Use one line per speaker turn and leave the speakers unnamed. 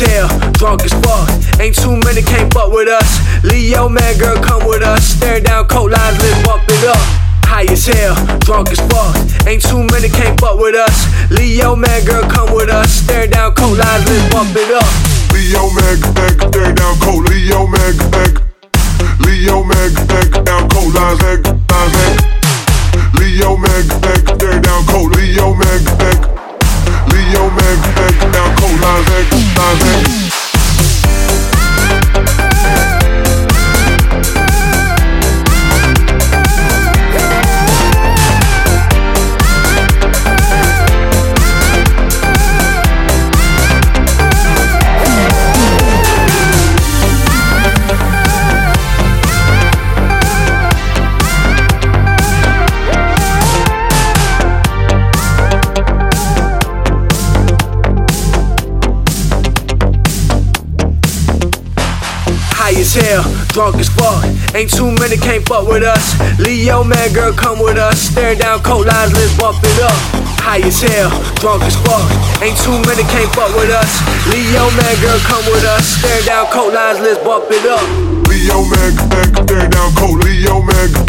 hell, drunk as fuck. Ain't too many can't fuck with us. Leo, man, girl, come with us. Stare down coat lines, let's bump it up. High as hell, drunk as fuck. Ain't too many can't fuck with us. Leo, man, girl, come with us. Stare down coat lines, let's bump it up.
Leo
High as hell, drunk as fuck. Ain't too many can't fuck with us. Leo, man, girl, come with us. Stare down coat lines, let's bump it up. High as hell, drunk as fuck. Ain't too many can't fuck with us. Leo, man, girl, come with us. Stare down coat lines, let's bump it up.
Leo Mag, stare down cold. Leo Mag,